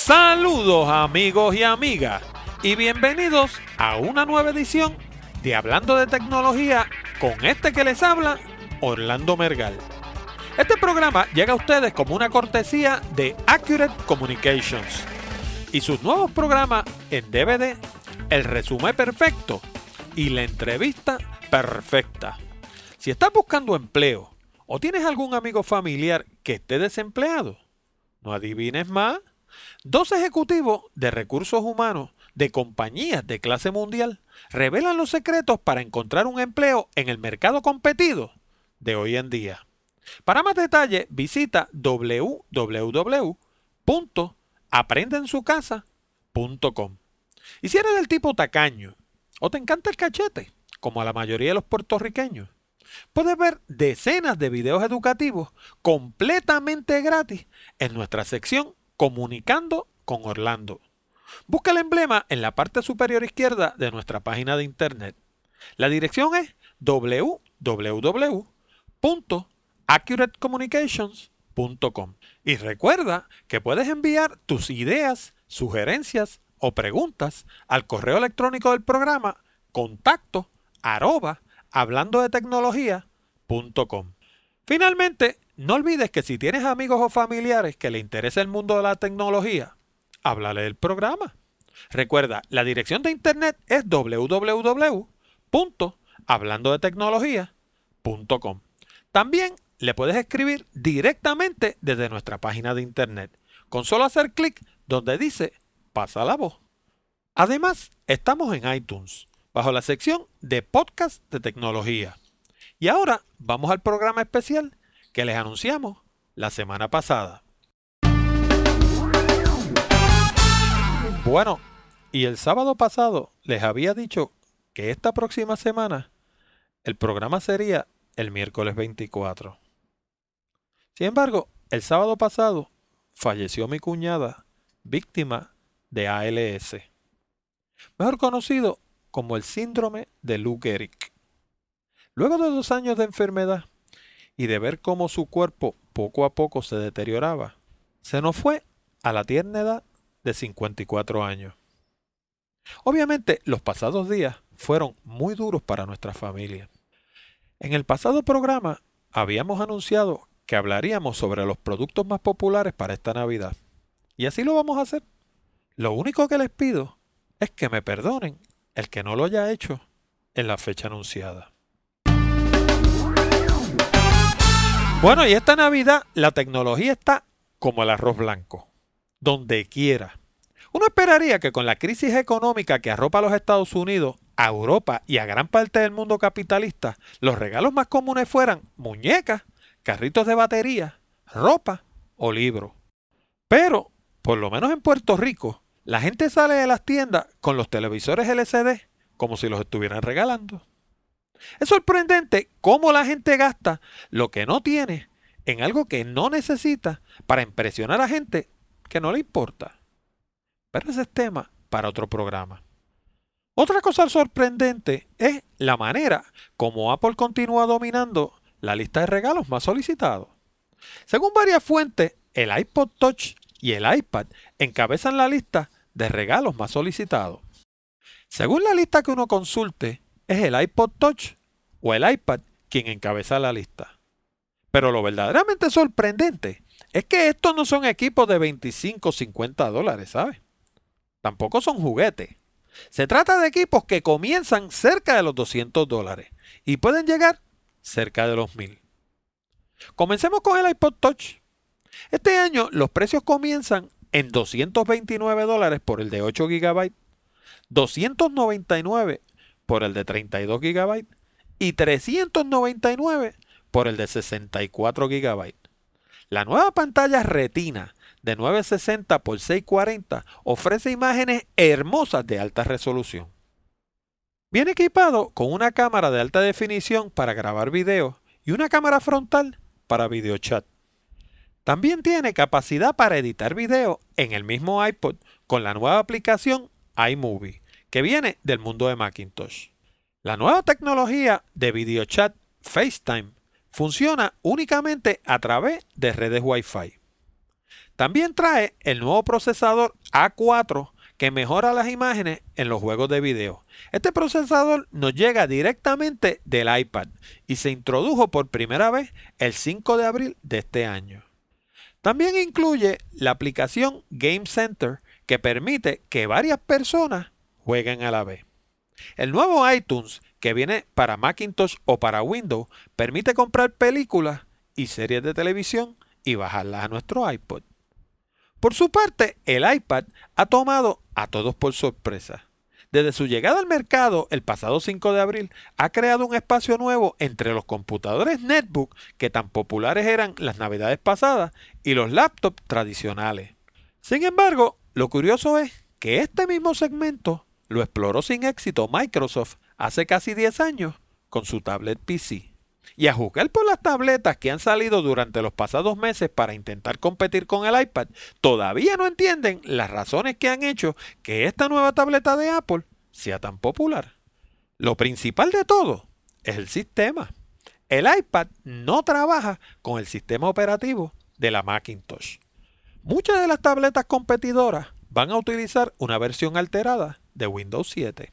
Saludos amigos y amigas y bienvenidos a una nueva edición de Hablando de Tecnología con este que les habla, Orlando Mergal. Este programa llega a ustedes como una cortesía de Accurate Communications y sus nuevos programas en DVD, el resumen perfecto y la entrevista perfecta. Si estás buscando empleo o tienes algún amigo familiar que esté desempleado, no adivines más. Dos ejecutivos de recursos humanos de compañías de clase mundial revelan los secretos para encontrar un empleo en el mercado competido de hoy en día. Para más detalles, visita www.aprendensucasa.com. Y si eres del tipo tacaño o te encanta el cachete, como a la mayoría de los puertorriqueños, puedes ver decenas de videos educativos completamente gratis en nuestra sección Comunicando con Orlando. Busca el emblema en la parte superior izquierda de nuestra página de internet. La dirección es www.accuratecommunications.com. Y recuerda que puedes enviar tus ideas, sugerencias o preguntas al correo electrónico del programa contacto arroba hablando de tecnología.com. Finalmente, no olvides que si tienes amigos o familiares que le interesa el mundo de la tecnología, háblale del programa. Recuerda, la dirección de internet es www.hablandodetecnología.com. También le puedes escribir directamente desde nuestra página de internet, con solo hacer clic donde dice pasa la voz. Además, estamos en iTunes, bajo la sección de podcast de tecnología. Y ahora vamos al programa especial que les anunciamos la semana pasada. Bueno, y el sábado pasado les había dicho que esta próxima semana el programa sería el miércoles 24. Sin embargo, el sábado pasado falleció mi cuñada, víctima de ALS, mejor conocido como el síndrome de Lou Gehrig. Luego de dos años de enfermedad y de ver cómo su cuerpo poco a poco se deterioraba, se nos fue a la tierna edad de 54 años. Obviamente los pasados días fueron muy duros para nuestra familia. En el pasado programa habíamos anunciado que hablaríamos sobre los productos más populares para esta Navidad. Y así lo vamos a hacer. Lo único que les pido es que me perdonen el que no lo haya hecho en la fecha anunciada. Bueno, y esta Navidad la tecnología está como el arroz blanco, donde quiera. Uno esperaría que con la crisis económica que arropa a los Estados Unidos, a Europa y a gran parte del mundo capitalista, los regalos más comunes fueran muñecas, carritos de batería, ropa o libros. Pero, por lo menos en Puerto Rico, la gente sale de las tiendas con los televisores LCD como si los estuvieran regalando. Es sorprendente cómo la gente gasta lo que no tiene en algo que no necesita para impresionar a gente que no le importa. Pero ese es tema para otro programa. Otra cosa sorprendente es la manera como Apple continúa dominando la lista de regalos más solicitados. Según varias fuentes, el iPod Touch y el iPad encabezan la lista de regalos más solicitados. Según la lista que uno consulte, es el iPod Touch o el iPad quien encabeza la lista. Pero lo verdaderamente sorprendente es que estos no son equipos de 25 o 50 dólares, ¿sabes? Tampoco son juguetes. Se trata de equipos que comienzan cerca de los 200 dólares y pueden llegar cerca de los 1000. Comencemos con el iPod Touch. Este año los precios comienzan en 229 dólares por el de 8 GB, 299 por el de 32 GB y 399 por el de 64 GB. La nueva pantalla retina de 960 x 640 ofrece imágenes hermosas de alta resolución. Viene equipado con una cámara de alta definición para grabar video y una cámara frontal para videochat. También tiene capacidad para editar video en el mismo iPod con la nueva aplicación iMovie, que viene del mundo de Macintosh. La nueva tecnología de videochat FaceTime funciona únicamente a través de redes Wi-Fi. También trae el nuevo procesador A4 que mejora las imágenes en los juegos de video. Este procesador nos llega directamente del iPad y se introdujo por primera vez el 5 de abril de este año. También incluye la aplicación Game Center que permite que varias personas jueguen a la vez. El nuevo iTunes que viene para Macintosh o para Windows permite comprar películas y series de televisión y bajarlas a nuestro iPod. Por su parte, el iPad ha tomado a todos por sorpresa. Desde su llegada al mercado el pasado 5 de abril, ha creado un espacio nuevo entre los computadores netbook que tan populares eran las navidades pasadas y los laptops tradicionales. Sin embargo, lo curioso es que este mismo segmento lo exploró sin éxito Microsoft hace casi 10 años con su tablet PC. Y a juzgar por las tabletas que han salido durante los pasados meses para intentar competir con el iPad, todavía no entienden las razones que han hecho que esta nueva tableta de Apple sea tan popular. Lo principal de todo es el sistema. El iPad no trabaja con el sistema operativo de la Macintosh. Muchas de las tabletas competidoras van a utilizar una versión alterada de Windows 7.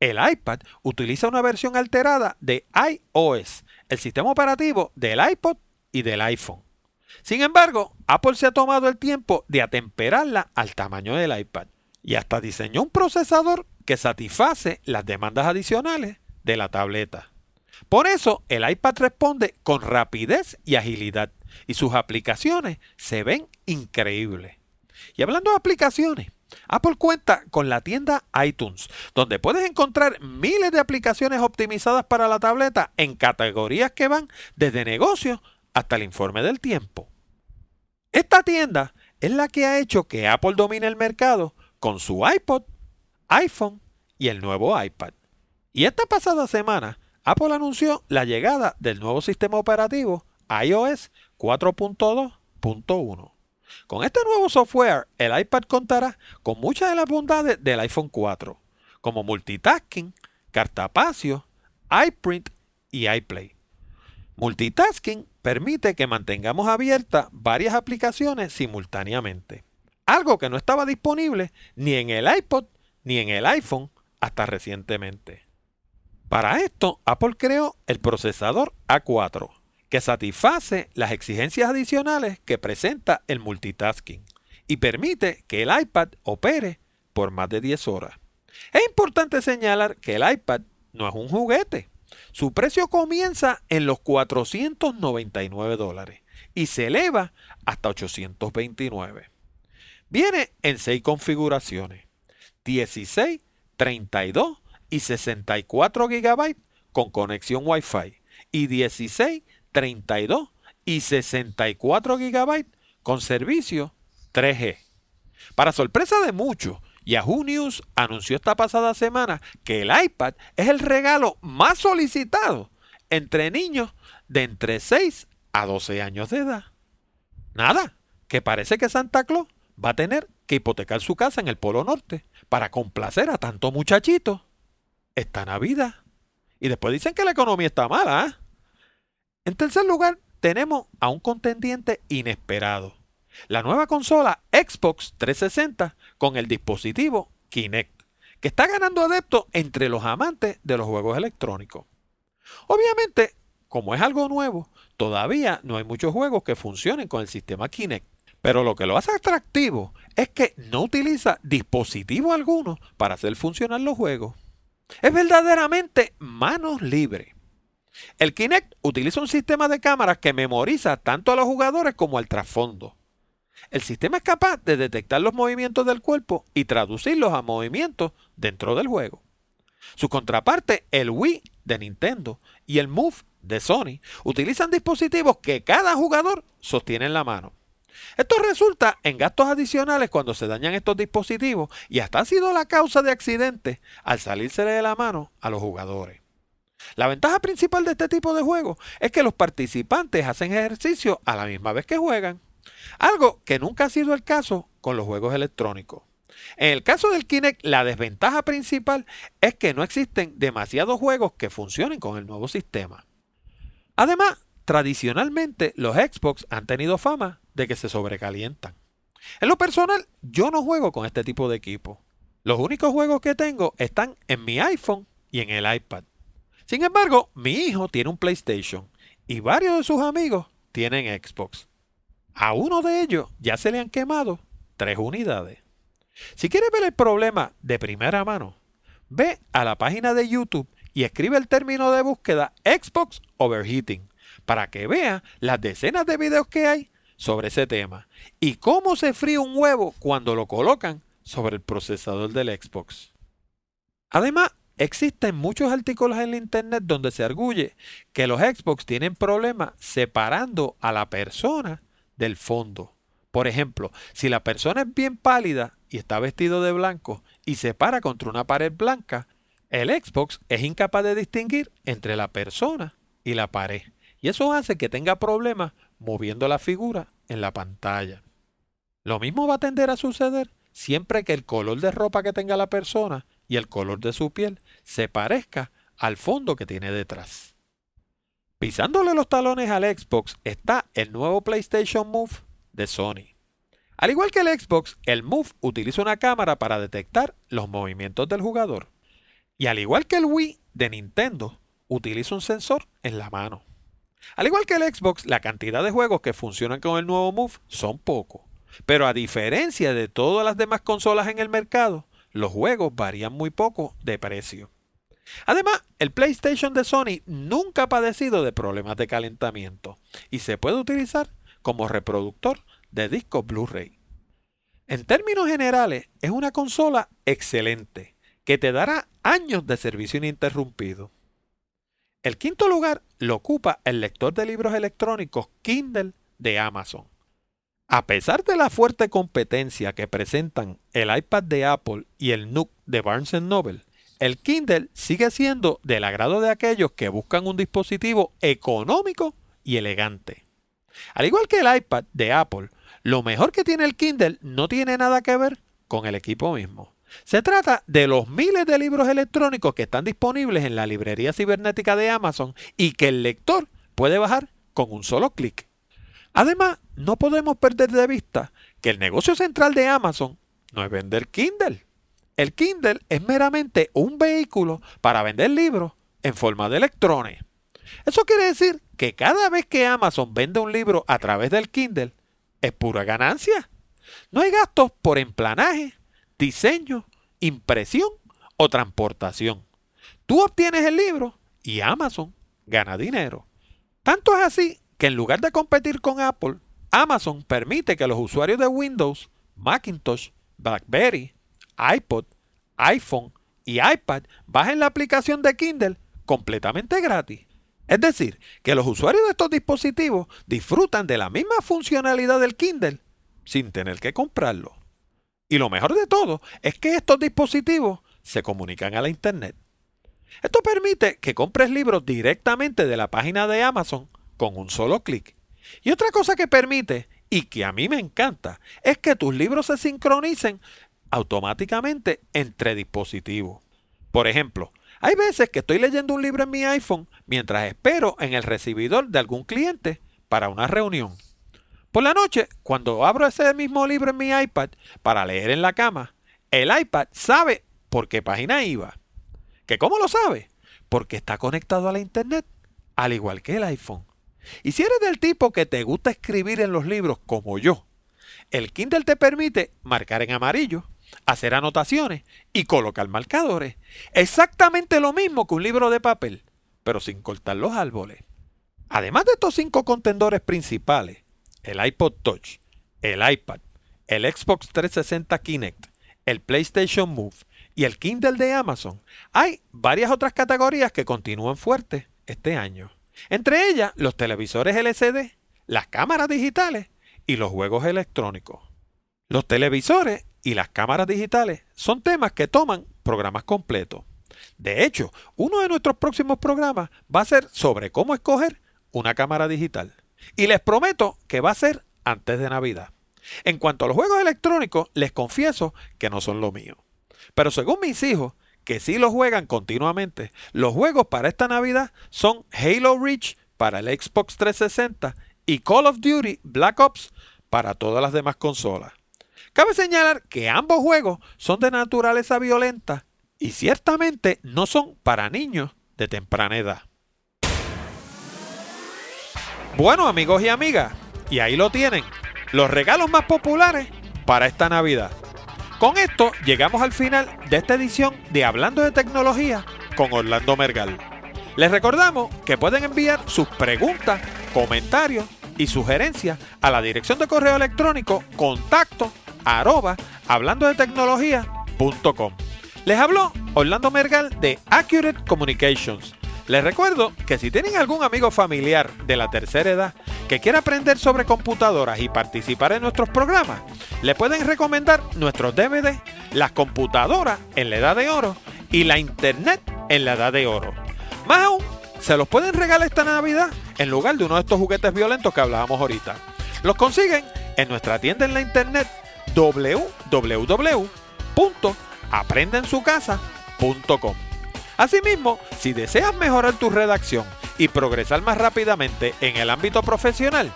El iPad utiliza una versión alterada de iOS, el sistema operativo del iPod y del iPhone. Sin embargo, Apple se ha tomado el tiempo de atemperarla al tamaño del iPad y hasta diseñó un procesador que satisface las demandas adicionales de la tableta. Por eso, el iPad responde con rapidez y agilidad y sus aplicaciones se ven increíbles. Y hablando de aplicaciones, Apple cuenta con la tienda iTunes, donde puedes encontrar miles de aplicaciones optimizadas para la tableta en categorías que van desde negocios hasta el informe del tiempo. Esta tienda es la que ha hecho que Apple domine el mercado con su iPod, iPhone y el nuevo iPad. Y esta pasada semana, Apple anunció la llegada del nuevo sistema operativo iOS 4.2.1. Con este nuevo software, el iPad contará con muchas de las bondades del iPhone 4, como multitasking, cartapacio, iPrint y iPlay. Multitasking permite que mantengamos abiertas varias aplicaciones simultáneamente, algo que no estaba disponible ni en el iPod ni en el iPhone hasta recientemente. Para esto, Apple creó el procesador A4, que satisface las exigencias adicionales que presenta el multitasking y permite que el iPad opere por más de 10 horas. Es importante señalar que el iPad no es un juguete. Su precio comienza en los 499 dólares y se eleva hasta 829. Viene en 6 configuraciones, 16, 32 y 64 GB con conexión Wi-Fi y 16, 32 y 64 GB con servicio 3G. Para sorpresa de muchos, Yahoo News anunció esta pasada semana que el iPad es el regalo más solicitado entre niños de entre 6 a 12 años de edad. Nada, que parece que Santa Claus va a tener que hipotecar su casa en el Polo Norte para complacer a tanto muchachito esta Navidad. Y después dicen que la economía está mala, ¿eh? En tercer lugar, tenemos a un contendiente inesperado. La nueva consola Xbox 360 con el dispositivo Kinect, que está ganando adeptos entre los amantes de los juegos electrónicos. Obviamente, como es algo nuevo, todavía no hay muchos juegos que funcionen con el sistema Kinect. Pero lo que lo hace atractivo es que no utiliza dispositivo alguno para hacer funcionar los juegos. Es verdaderamente manos libres. El Kinect utiliza un sistema de cámaras que memoriza tanto a los jugadores como al trasfondo. El sistema es capaz de detectar los movimientos del cuerpo y traducirlos a movimientos dentro del juego. Su contraparte, el Wii de Nintendo y el Move de Sony, utilizan dispositivos que cada jugador sostiene en la mano. Esto resulta en gastos adicionales cuando se dañan estos dispositivos y hasta ha sido la causa de accidentes al salirse de la mano a los jugadores. La ventaja principal de este tipo de juegos es que los participantes hacen ejercicio a la misma vez que juegan, algo que nunca ha sido el caso con los juegos electrónicos. En el caso del Kinect, la desventaja principal es que no existen demasiados juegos que funcionen con el nuevo sistema. Además, tradicionalmente los Xbox han tenido fama de que se sobrecalientan. En lo personal, yo no juego con este tipo de equipo. Los únicos juegos que tengo están en mi iPhone y en el iPad. Sin embargo, mi hijo tiene un PlayStation y varios de sus amigos tienen Xbox. A uno de ellos ya se le han quemado tres unidades. Si quieres ver el problema de primera mano, ve a la página de YouTube y escribe el término de búsqueda Xbox Overheating para que vea las decenas de videos que hay sobre ese tema y cómo se fríe un huevo cuando lo colocan sobre el procesador del Xbox. Además, existen muchos artículos en la internet donde se arguye que los Xbox tienen problemas separando a la persona del fondo. Por ejemplo, si la persona es bien pálida y está vestido de blanco y se para contra una pared blanca, el Xbox es incapaz de distinguir entre la persona y la pared. Y eso hace que tenga problemas moviendo la figura en la pantalla. Lo mismo va a tender a suceder siempre que el color de ropa que tenga la persona y el color de su piel se parezca al fondo que tiene detrás. Pisándole los talones al Xbox está el nuevo PlayStation Move de Sony. Al igual que el Xbox, el Move utiliza una cámara para detectar los movimientos del jugador. Y al igual que el Wii de Nintendo, utiliza un sensor en la mano. Al igual que el Xbox, la cantidad de juegos que funcionan con el nuevo Move son pocos. Pero a diferencia de todas las demás consolas en el mercado, los juegos varían muy poco de precio. Además, el PlayStation de Sony nunca ha padecido de problemas de calentamiento y se puede utilizar como reproductor de discos Blu-ray. En términos generales, es una consola excelente que te dará años de servicio ininterrumpido. El quinto lugar lo ocupa el lector de libros electrónicos Kindle de Amazon. A pesar de la fuerte competencia que presentan el iPad de Apple y el Nook de Barnes Noble, el Kindle sigue siendo del agrado de aquellos que buscan un dispositivo económico y elegante. Al igual que el iPad de Apple, lo mejor que tiene el Kindle no tiene nada que ver con el equipo mismo. Se trata de los miles de libros electrónicos que están disponibles en la librería cibernética de Amazon y que el lector puede bajar con un solo clic. Además, no podemos perder de vista que el negocio central de Amazon no es vender Kindle. El Kindle es meramente un vehículo para vender libros en forma de electrones. Eso quiere decir que cada vez que Amazon vende un libro a través del Kindle, es pura ganancia. No hay gastos por emplanaje, diseño, impresión o transportación. Tú obtienes el libro y Amazon gana dinero. Tanto es así que en lugar de competir con Apple, Amazon permite que los usuarios de Windows, Macintosh, BlackBerry, iPod, iPhone y iPad bajen la aplicación de Kindle completamente gratis. Es decir, que los usuarios de estos dispositivos disfrutan de la misma funcionalidad del Kindle sin tener que comprarlo. Y lo mejor de todo es que estos dispositivos se comunican a la Internet. Esto permite que compres libros directamente de la página de Amazon con un solo clic. Y otra cosa que permite, y que a mí me encanta, es que tus libros se sincronicen automáticamente entre dispositivos. Por ejemplo, hay veces que estoy leyendo un libro en mi iPhone mientras espero en el recibidor de algún cliente para una reunión. Por la noche, cuando abro ese mismo libro en mi iPad para leer en la cama, el iPad sabe por qué página iba. ¿Que cómo lo sabe? Porque está conectado a la Internet, al igual que el iPhone. Y si eres del tipo que te gusta escribir en los libros como yo, el Kindle te permite marcar en amarillo, hacer anotaciones y colocar marcadores. Exactamente lo mismo que un libro de papel, pero sin cortar los árboles. Además de estos cinco contendores principales, el iPod Touch, el iPad, el Xbox 360 Kinect, el PlayStation Move y el Kindle de Amazon, hay varias otras categorías que continúan fuertes este año. Entre ellas, los televisores LCD, las cámaras digitales y los juegos electrónicos. Los televisores y las cámaras digitales son temas que toman programas completos. De hecho, uno de nuestros próximos programas va a ser sobre cómo escoger una cámara digital. Y les prometo que va a ser antes de Navidad. En cuanto a los juegos electrónicos, les confieso que no son lo mío. Pero según mis hijos, que sí los juegan continuamente, los juegos para esta Navidad son Halo Reach para el Xbox 360 y Call of Duty Black Ops para todas las demás consolas. Cabe señalar que ambos juegos son de naturaleza violenta y ciertamente no son para niños de temprana edad. Bueno amigos y amigas, y ahí lo tienen, los regalos más populares para esta Navidad. Con esto llegamos al final de esta edición de Hablando de Tecnología con Orlando Mergal. Les recordamos que pueden enviar sus preguntas, comentarios y sugerencias a la dirección de correo electrónico contacto de tecnología.com. Les habló Orlando Mergal de Accurate Communications. Les recuerdo que si tienen algún amigo familiar de la tercera edad que quiera aprender sobre computadoras y participar en nuestros programas, le pueden recomendar nuestros DVD, las computadoras en la edad de oro y la internet en la edad de oro. Más aún, se los pueden regalar esta Navidad en lugar de uno de estos juguetes violentos que hablábamos ahorita. Los consiguen en nuestra tienda en la internet www.aprendensucasa.com. Asimismo, si deseas mejorar tu redacción y progresar más rápidamente en el ámbito profesional,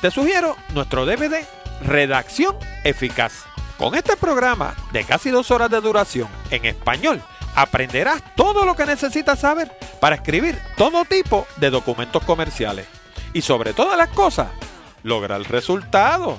te sugiero nuestro DVD Redacción Eficaz. Con este programa de casi dos horas de duración en español, aprenderás todo lo que necesitas saber para escribir todo tipo de documentos comerciales. Y sobre todas las cosas, lograr el resultado.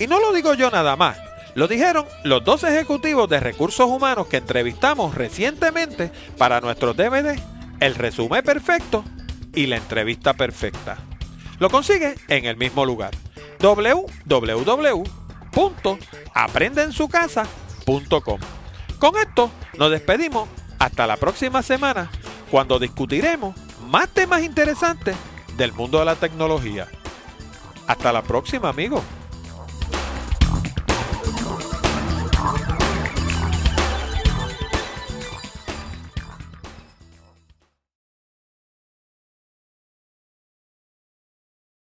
Y no lo digo yo nada más. Lo dijeron los dos ejecutivos de recursos humanos que entrevistamos recientemente para nuestro DVD, El resumen perfecto y la entrevista perfecta. Lo consigue en el mismo lugar, www.aprendensucasa.com. Con esto nos despedimos hasta la próxima semana cuando discutiremos más temas interesantes del mundo de la tecnología. Hasta la próxima amigos.